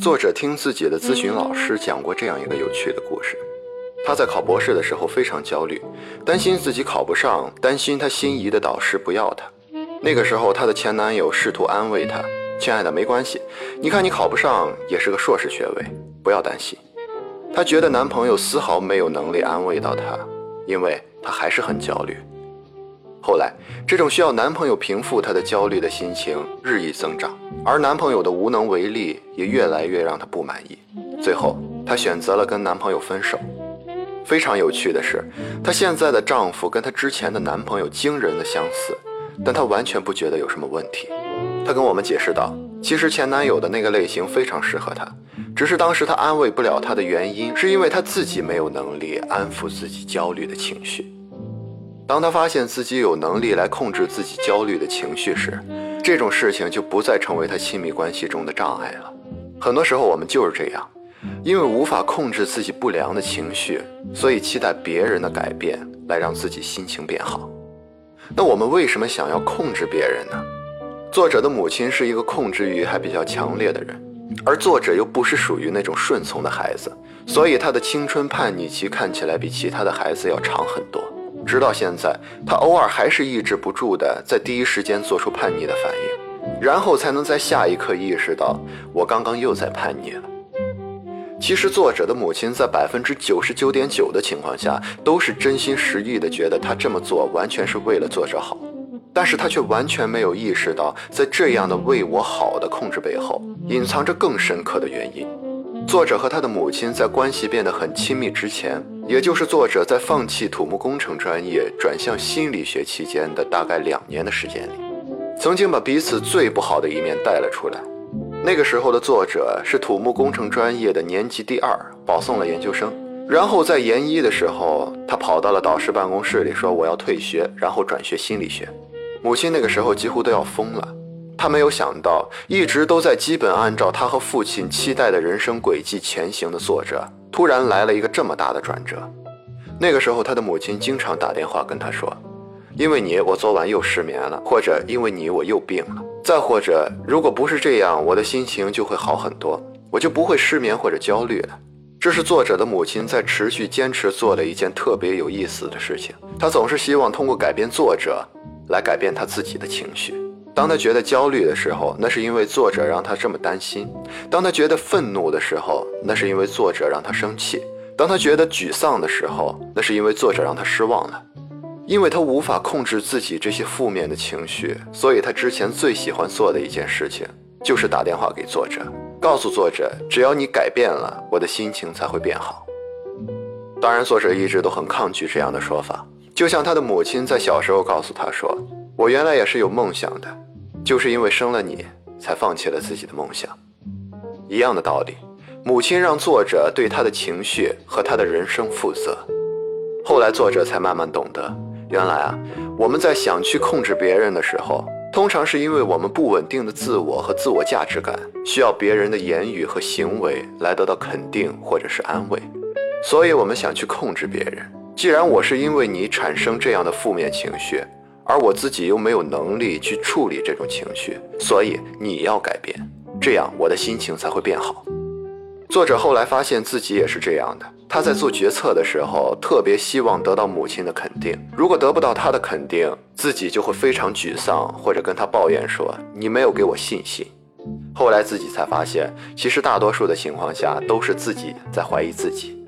作者听自己的咨询老师讲过这样一个有趣的故事。他在考博士的时候非常焦虑，担心自己考不上，担心他心仪的导师不要他。那个时候，她的前男友试图安慰她：“亲爱的，没关系，你看你考不上也是个硕士学位，不要担心。”她觉得男朋友丝毫没有能力安慰到她，因为她还是很焦虑。后来，这种需要男朋友平复她的焦虑的心情日益增长，而男朋友的无能为力也越来越让她不满意。最后，她选择了跟男朋友分手。非常有趣的是，她现在的丈夫跟她之前的男朋友惊人的相似，但她完全不觉得有什么问题。她跟我们解释道：“其实前男友的那个类型非常适合她，只是当时她安慰不了他的原因，是因为她自己没有能力安抚自己焦虑的情绪。当他发现自己有能力来控制自己焦虑的情绪时，这种事情就不再成为他亲密关系中的障碍了。很多时候，我们就是这样。”因为无法控制自己不良的情绪，所以期待别人的改变来让自己心情变好。那我们为什么想要控制别人呢？作者的母亲是一个控制欲还比较强烈的人，而作者又不是属于那种顺从的孩子，所以他的青春叛逆期看起来比其他的孩子要长很多。直到现在，他偶尔还是抑制不住的在第一时间做出叛逆的反应，然后才能在下一刻意识到我刚刚又在叛逆了。其实，作者的母亲在百分之九十九点九的情况下，都是真心实意的觉得他这么做完全是为了作者好，但是他却完全没有意识到，在这样的为我好的控制背后，隐藏着更深刻的原因。作者和他的母亲在关系变得很亲密之前，也就是作者在放弃土木工程专业转向心理学期间的大概两年的时间里，曾经把彼此最不好的一面带了出来。那个时候的作者是土木工程专业的年级第二，保送了研究生。然后在研一的时候，他跑到了导师办公室里说：“我要退学，然后转学心理学。”母亲那个时候几乎都要疯了。他没有想到，一直都在基本按照他和父亲期待的人生轨迹前行的作者，突然来了一个这么大的转折。那个时候，他的母亲经常打电话跟他说：“因为你，我昨晚又失眠了；或者因为你，我又病了。”再或者，如果不是这样，我的心情就会好很多，我就不会失眠或者焦虑了。这是作者的母亲在持续坚持做的一件特别有意思的事情。她总是希望通过改变作者，来改变她自己的情绪。当他觉得焦虑的时候，那是因为作者让他这么担心；当他觉得愤怒的时候，那是因为作者让他生气；当他觉得沮丧的时候，那是因为作者让他失望了。因为他无法控制自己这些负面的情绪，所以他之前最喜欢做的一件事情就是打电话给作者，告诉作者，只要你改变了，我的心情才会变好。当然，作者一直都很抗拒这样的说法，就像他的母亲在小时候告诉他说：“我原来也是有梦想的，就是因为生了你，才放弃了自己的梦想。”一样的道理，母亲让作者对他的情绪和他的人生负责。后来，作者才慢慢懂得。原来啊，我们在想去控制别人的时候，通常是因为我们不稳定的自我和自我价值感，需要别人的言语和行为来得到肯定或者是安慰，所以我们想去控制别人。既然我是因为你产生这样的负面情绪，而我自己又没有能力去处理这种情绪，所以你要改变，这样我的心情才会变好。作者后来发现自己也是这样的。他在做决策的时候，特别希望得到母亲的肯定。如果得不到她的肯定，自己就会非常沮丧，或者跟他抱怨说：“你没有给我信心。”后来自己才发现，其实大多数的情况下都是自己在怀疑自己。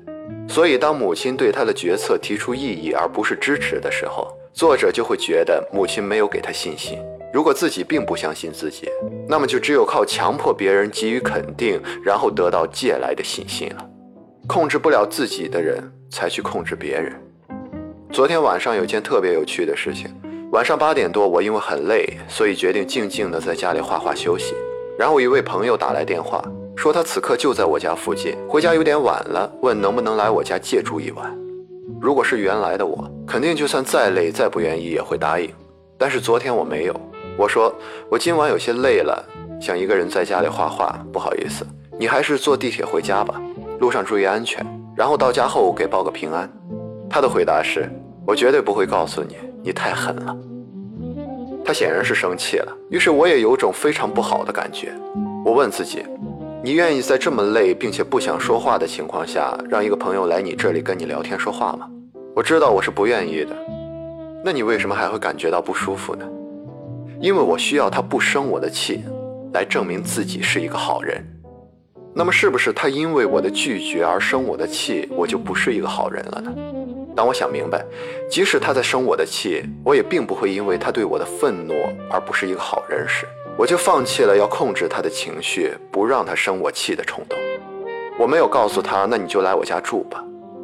所以，当母亲对他的决策提出异议而不是支持的时候，作者就会觉得母亲没有给他信心。如果自己并不相信自己，那么就只有靠强迫别人给予肯定，然后得到借来的信心了。控制不了自己的人，才去控制别人。昨天晚上有件特别有趣的事情。晚上八点多，我因为很累，所以决定静静的在家里画画休息。然后一位朋友打来电话，说他此刻就在我家附近，回家有点晚了，问能不能来我家借住一晚。如果是原来的我，肯定就算再累再不愿意也会答应。但是昨天我没有。我说我今晚有些累了，想一个人在家里画画，不好意思，你还是坐地铁回家吧，路上注意安全，然后到家后给报个平安。他的回答是：我绝对不会告诉你，你太狠了。他显然是生气了，于是我也有种非常不好的感觉。我问自己，你愿意在这么累并且不想说话的情况下，让一个朋友来你这里跟你聊天说话吗？我知道我是不愿意的。那你为什么还会感觉到不舒服呢？因为我需要他不生我的气，来证明自己是一个好人。那么是不是他因为我的拒绝而生我的气，我就不是一个好人了呢？当我想明白，即使他在生我的气，我也并不会因为他对我的愤怒而不是一个好人时。我就放弃了要控制他的情绪，不让他生我气的冲动。我没有告诉他，那你就来我家住吧，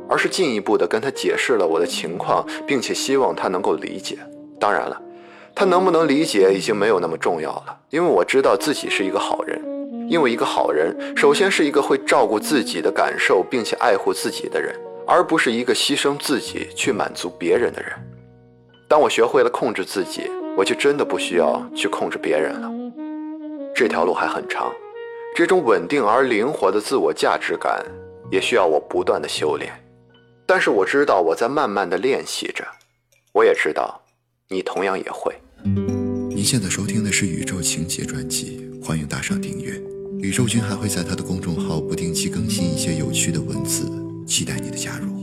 而是进一步的跟他解释了我的情况，并且希望他能够理解。当然了，他能不能理解已经没有那么重要了，因为我知道自己是一个好人。因为一个好人，首先是一个会照顾自己的感受，并且爱护自己的人，而不是一个牺牲自己去满足别人的人。当我学会了控制自己，我就真的不需要去控制别人了。这条路还很长，这种稳定而灵活的自我价值感也需要我不断的修炼。但是我知道我在慢慢的练习着，我也知道你同样也会。您现在收听的是《宇宙情节》专辑，欢迎打赏订阅。宇宙君还会在他的公众号不定期更新一些有趣的文字，期待你的加入。